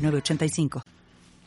985.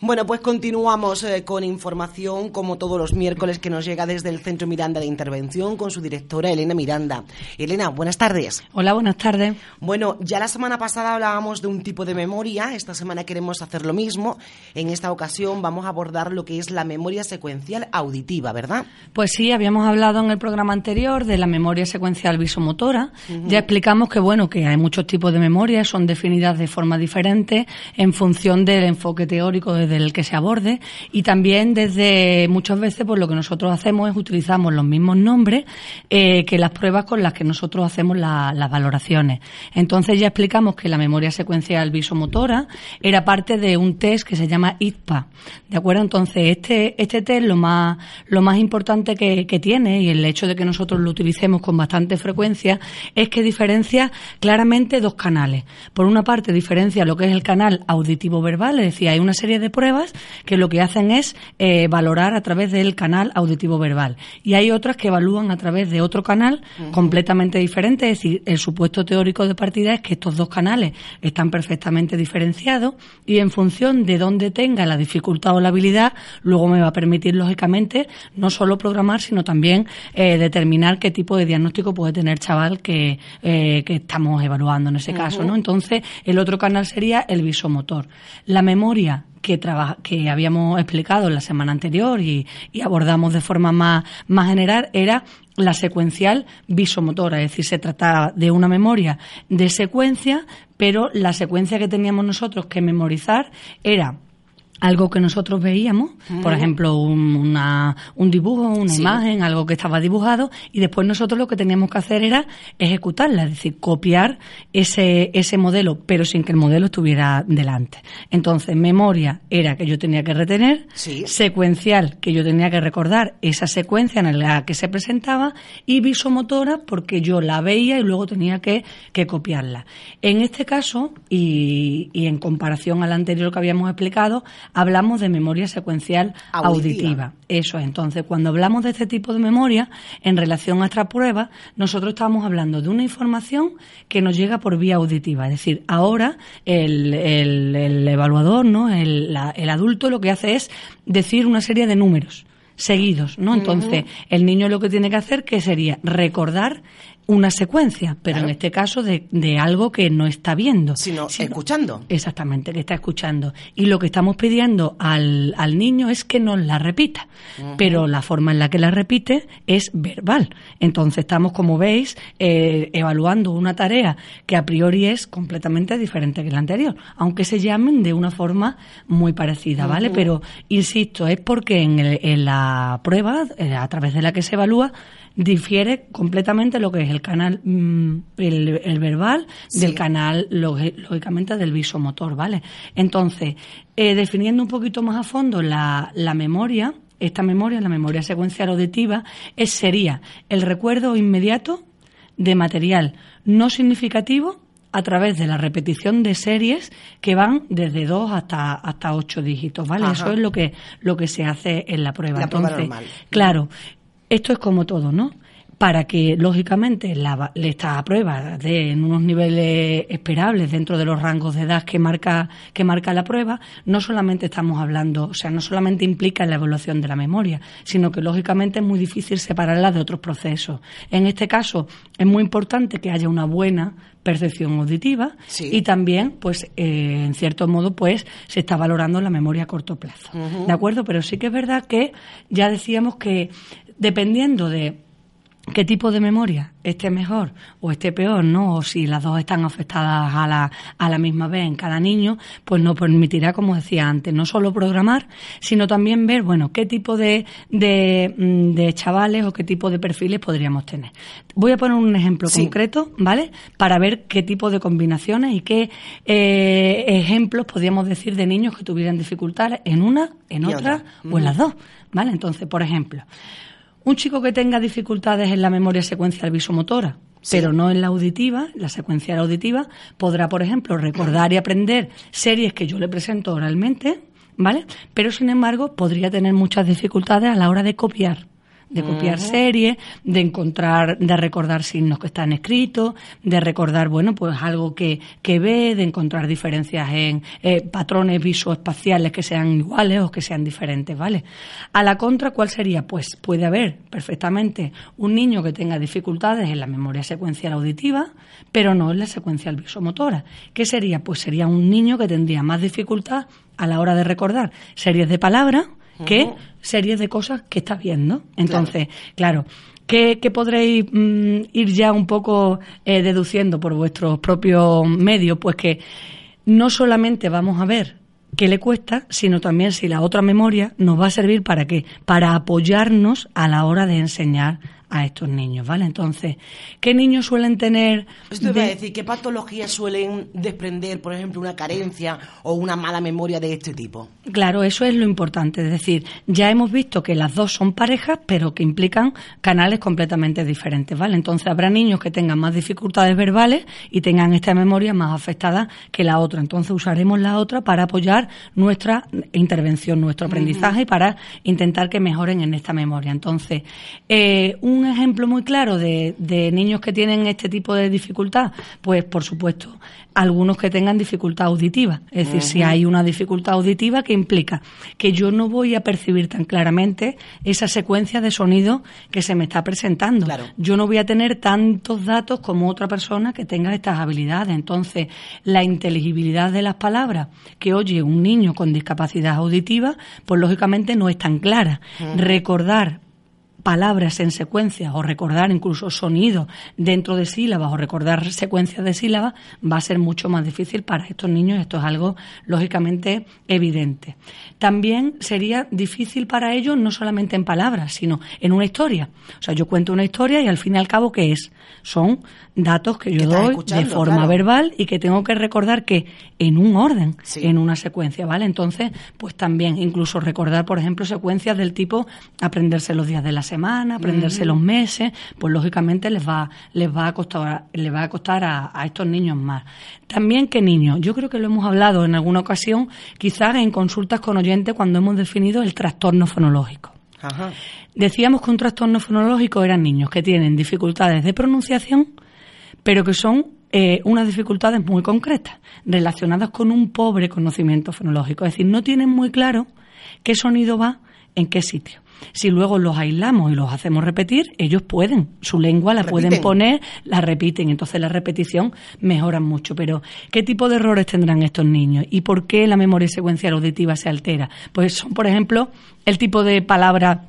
Bueno, pues continuamos eh, con información como todos los miércoles que nos llega desde el Centro Miranda de Intervención con su directora Elena Miranda. Elena, buenas tardes. Hola, buenas tardes. Bueno, ya la semana pasada hablábamos de un tipo de memoria, esta semana queremos hacer lo mismo. En esta ocasión vamos a abordar lo que es la memoria secuencial auditiva, ¿verdad? Pues sí, habíamos hablado en el programa anterior de la memoria secuencial visomotora. Ya explicamos que bueno, que hay muchos tipos de memoria, son definidas de forma diferente en función del enfoque teórico desde del que se aborde y también desde muchas veces pues lo que nosotros hacemos es utilizamos los mismos nombres eh, que las pruebas con las que nosotros hacemos las valoraciones. Entonces ya explicamos que la memoria secuencial visomotora era parte de un test que se llama ITPA. ¿De acuerdo? Entonces este, este test lo más, lo más importante que, que tiene y el hecho de que nosotros lo utilicemos con bastante frecuencia es que diferencia claramente dos canales. Por una parte diferencia lo que es el canal auditivo verbal, es decir, hay una serie de pruebas pruebas que lo que hacen es eh, valorar a través del canal auditivo verbal. Y hay otras que evalúan a través de otro canal completamente diferente. Es decir, el supuesto teórico de partida es que estos dos canales están perfectamente diferenciados y en función de dónde tenga la dificultad o la habilidad, luego me va a permitir, lógicamente, no solo programar, sino también eh, determinar qué tipo de diagnóstico puede tener chaval que, eh, que estamos evaluando en ese caso. ¿no? Entonces, el otro canal sería el visomotor. La memoria que, que habíamos explicado la semana anterior y, abordamos de forma más, más general era la secuencial visomotora, es decir, se trataba de una memoria de secuencia, pero la secuencia que teníamos nosotros que memorizar era algo que nosotros veíamos, por ejemplo, un, una, un dibujo, una imagen, algo que estaba dibujado, y después nosotros lo que teníamos que hacer era ejecutarla, es decir, copiar ese, ese modelo, pero sin que el modelo estuviera delante. Entonces, memoria era que yo tenía que retener, secuencial, que yo tenía que recordar esa secuencia en la que se presentaba, y visomotora, porque yo la veía y luego tenía que, que copiarla. En este caso, y, y en comparación al anterior que habíamos explicado, hablamos de memoria secuencial auditiva. Eso es. Entonces, cuando hablamos de este tipo de memoria, en relación a esta prueba, nosotros estamos hablando de una información que nos llega por vía auditiva. Es decir, ahora el, el, evaluador, ¿no? El, el adulto lo que hace es decir una serie de números seguidos, ¿no? Entonces, el niño lo que tiene que hacer que sería recordar una secuencia, pero en este caso de, de, algo que no está viendo. Sino, escuchando. Exactamente, que está escuchando. Y lo que estamos pidiendo al, al niño es que nos la repita, pero la forma en la que la repite es verbal. Entonces estamos, como veis, eh, evaluando una tarea que a priori es completamente diferente que la anterior, aunque se llamen de una forma muy parecida, ¿vale? Pero, insisto, es porque en, en la prueba, eh, a través de la que se evalúa, difiere completamente lo que es el canal, mm, el, verbal del canal, lógicamente, del visomotor, ¿vale? Entonces, eh, definiendo un poquito más a fondo la, la memoria, esta memoria, la memoria secuencial auditiva, es, sería el recuerdo inmediato de material no significativo a través de la repetición de series que van desde 2 hasta hasta 8 dígitos, ¿vale? Eso es lo que lo que se hace en la prueba. Entonces, claro, esto es como todo, ¿no? Para que, lógicamente, la, esta prueba de en unos niveles esperables dentro de los rangos de edad que marca, que marca la prueba, no solamente estamos hablando, o sea, no solamente implica la evaluación de la memoria, sino que, lógicamente, es muy difícil separarla de otros procesos. En este caso, es muy importante que haya una buena percepción auditiva y también, pues, eh, en cierto modo, pues, se está valorando la memoria a corto plazo. ¿De acuerdo? Pero sí que es verdad que ya decíamos que dependiendo de qué tipo de memoria esté mejor o esté peor, ¿no? O si las dos están afectadas a la, a la misma vez en cada niño, pues nos permitirá, como decía antes, no solo programar, sino también ver, bueno, qué tipo de, de, mm, de chavales o qué tipo de perfiles podríamos tener. Voy a poner un ejemplo concreto, ¿vale? Para ver qué tipo de combinaciones y qué eh, ejemplos podríamos decir de niños que tuvieran dificultades en una, en otra, o en las dos, ¿vale? Entonces, por ejemplo, un chico que tenga dificultades en la memoria secuencial visomotora, pero no en la auditiva, la secuencial auditiva, podrá, por ejemplo, recordar y aprender series que yo le presento oralmente, ¿vale? Pero, sin embargo, podría tener muchas dificultades a la hora de copiar de copiar series, de encontrar, de recordar signos que están escritos, de recordar, bueno, pues algo que, que ve, de encontrar diferencias en eh, patrones visoespaciales que sean iguales o que sean diferentes, ¿vale? A la contra, ¿cuál sería? Pues puede haber perfectamente un niño que tenga dificultades en la memoria secuencial auditiva, pero no en la secuencial visomotora. ¿Qué sería? Pues sería un niño que tendría más dificultad a la hora de recordar series de palabras, que series de cosas que está viendo. Entonces, claro, ¿qué, podréis mm, ir ya un poco eh, deduciendo por vuestros propios medios? Pues que no solamente vamos a ver qué le cuesta, sino también si la otra memoria nos va a servir para qué? Para apoyarnos a la hora de enseñar a estos niños, ¿vale? Entonces, ¿qué niños suelen tener? Esto te a decir, ¿qué patologías suelen desprender, por ejemplo, una carencia o una mala memoria de este tipo? Claro, eso es lo importante. Es decir, ya hemos visto que las dos son parejas, pero que implican canales completamente diferentes, ¿vale? Entonces, habrá niños que tengan más dificultades verbales y tengan esta memoria más afectada que la otra. Entonces, usaremos la otra para apoyar nuestra intervención, nuestro aprendizaje y para intentar que mejoren en esta memoria. Entonces, eh, un un ejemplo muy claro de, de, niños que tienen este tipo de dificultad? Pues, por supuesto, algunos que tengan dificultad auditiva. Es decir, si hay una dificultad auditiva que implica que yo no voy a percibir tan claramente esa secuencia de sonido que se me está presentando. Yo no voy a tener tantos datos como otra persona que tenga estas habilidades. Entonces, la inteligibilidad de las palabras que oye un niño con discapacidad auditiva, pues lógicamente no es tan clara. Recordar palabras en secuencia o recordar incluso sonidos dentro de sílabas o recordar secuencias de sílabas va a ser mucho más difícil para estos niños. Esto es algo lógicamente evidente. También sería difícil para ellos no solamente en palabras, sino en una historia. O sea, yo cuento una historia y al fin y al cabo, ¿qué es? Son datos que yo doy de forma verbal y que tengo que recordar que en un orden, en una secuencia, ¿vale? Entonces, pues también incluso recordar, por ejemplo, secuencias del tipo aprenderse los días de la semana, aprenderse los meses, pues lógicamente les va, les va a costar, les va a costar a, estos niños más. También qué niños, yo creo que lo hemos hablado en alguna ocasión, quizás en consultas con oyentes cuando hemos definido el trastorno fonológico. Decíamos que un trastorno fonológico eran niños que tienen dificultades de pronunciación, pero que son eh, unas dificultades muy concretas, relacionadas con un pobre conocimiento fonológico. Es decir, no tienen muy claro qué sonido va en qué sitio. Si luego los aislamos y los hacemos repetir, ellos pueden, su lengua la pueden poner, la repiten, entonces la repetición mejora mucho. Pero, ¿qué tipo de errores tendrán estos niños? ¿Y por qué la memoria secuencial auditiva se altera? Pues son, por ejemplo, el tipo de palabra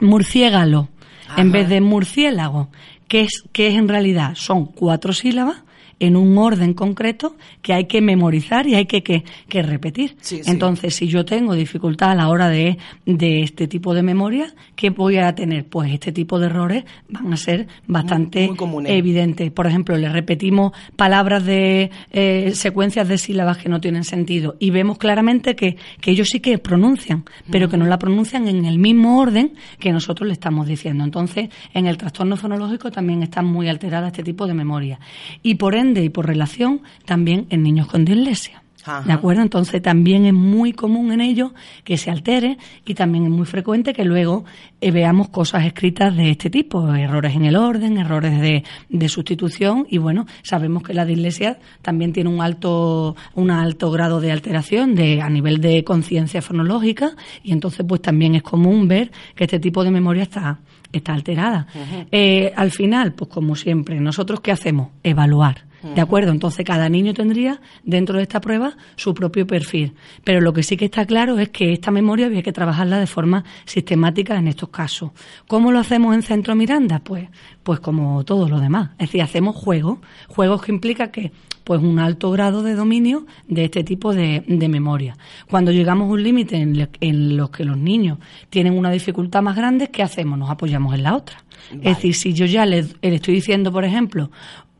murciégalo en vez de murciélago, que es, que es en realidad, son cuatro sílabas en un orden concreto que hay que memorizar y hay que, que, repetir. Entonces, si yo tengo dificultad a la hora de, de este tipo de memoria, ¿qué voy a tener? Pues este tipo de errores van a ser bastante evidentes. Por ejemplo, le repetimos palabras de eh, secuencias de sílabas que no tienen sentido y vemos claramente que, que ellos sí que pronuncian, pero que no la pronuncian en el mismo orden que nosotros le estamos diciendo. Entonces, en el trastorno fonológico también está muy alterada este tipo de memoria. Y por y por relación también en niños con dislexia. ¿De acuerdo? Entonces también es muy común en ellos que se altere y también es muy frecuente que luego eh, veamos cosas escritas de este tipo, errores en el orden, errores de, de, sustitución y bueno, sabemos que la dislexia también tiene un alto, un alto grado de alteración de, a nivel de conciencia fonológica y entonces pues también es común ver que este tipo de memoria está, está alterada. Eh, al final, pues como siempre, nosotros qué hacemos? Evaluar ¿De acuerdo? Entonces cada niño tendría dentro de esta prueba su propio perfil. Pero lo que sí que está claro es que esta memoria había que trabajarla de forma sistemática en estos casos. ¿Cómo lo hacemos en Centro Miranda? Pues, pues como todo lo demás. Es decir, hacemos juegos. Juegos que implica que pues un alto grado de dominio de este tipo de, memoria. Cuando llegamos a un límite en, en los que los niños tienen una dificultad más grande, ¿qué hacemos? Nos apoyamos en la otra. Es decir, si yo ya le, le estoy diciendo, por ejemplo,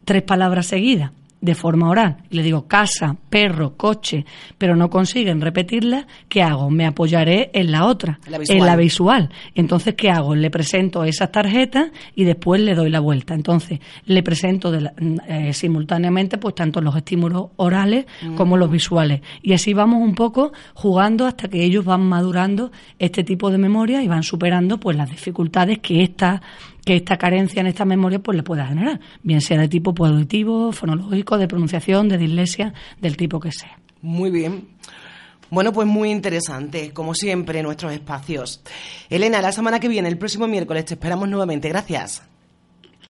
tres palabras seguidas de forma oral y le digo casa, perro, coche, pero no consiguen repetirla, ¿qué hago? Me apoyaré en la otra, en la visual. Entonces, ¿qué hago? Le presento esas tarjetas y después le doy la vuelta. Entonces, le presento eh, simultáneamente pues tanto los estímulos orales como los visuales. Y así vamos un poco jugando hasta que ellos van madurando este tipo de memoria y van superando pues las dificultades que esta que esta carencia en esta memoria pues le pueda generar, bien sea de tipo auditivo, fonológico, de pronunciación, de dislexia, del tipo que sea. Muy bien. Bueno, pues muy interesante, como siempre, nuestros espacios. Elena, la semana que viene, el próximo miércoles, te esperamos nuevamente. Gracias.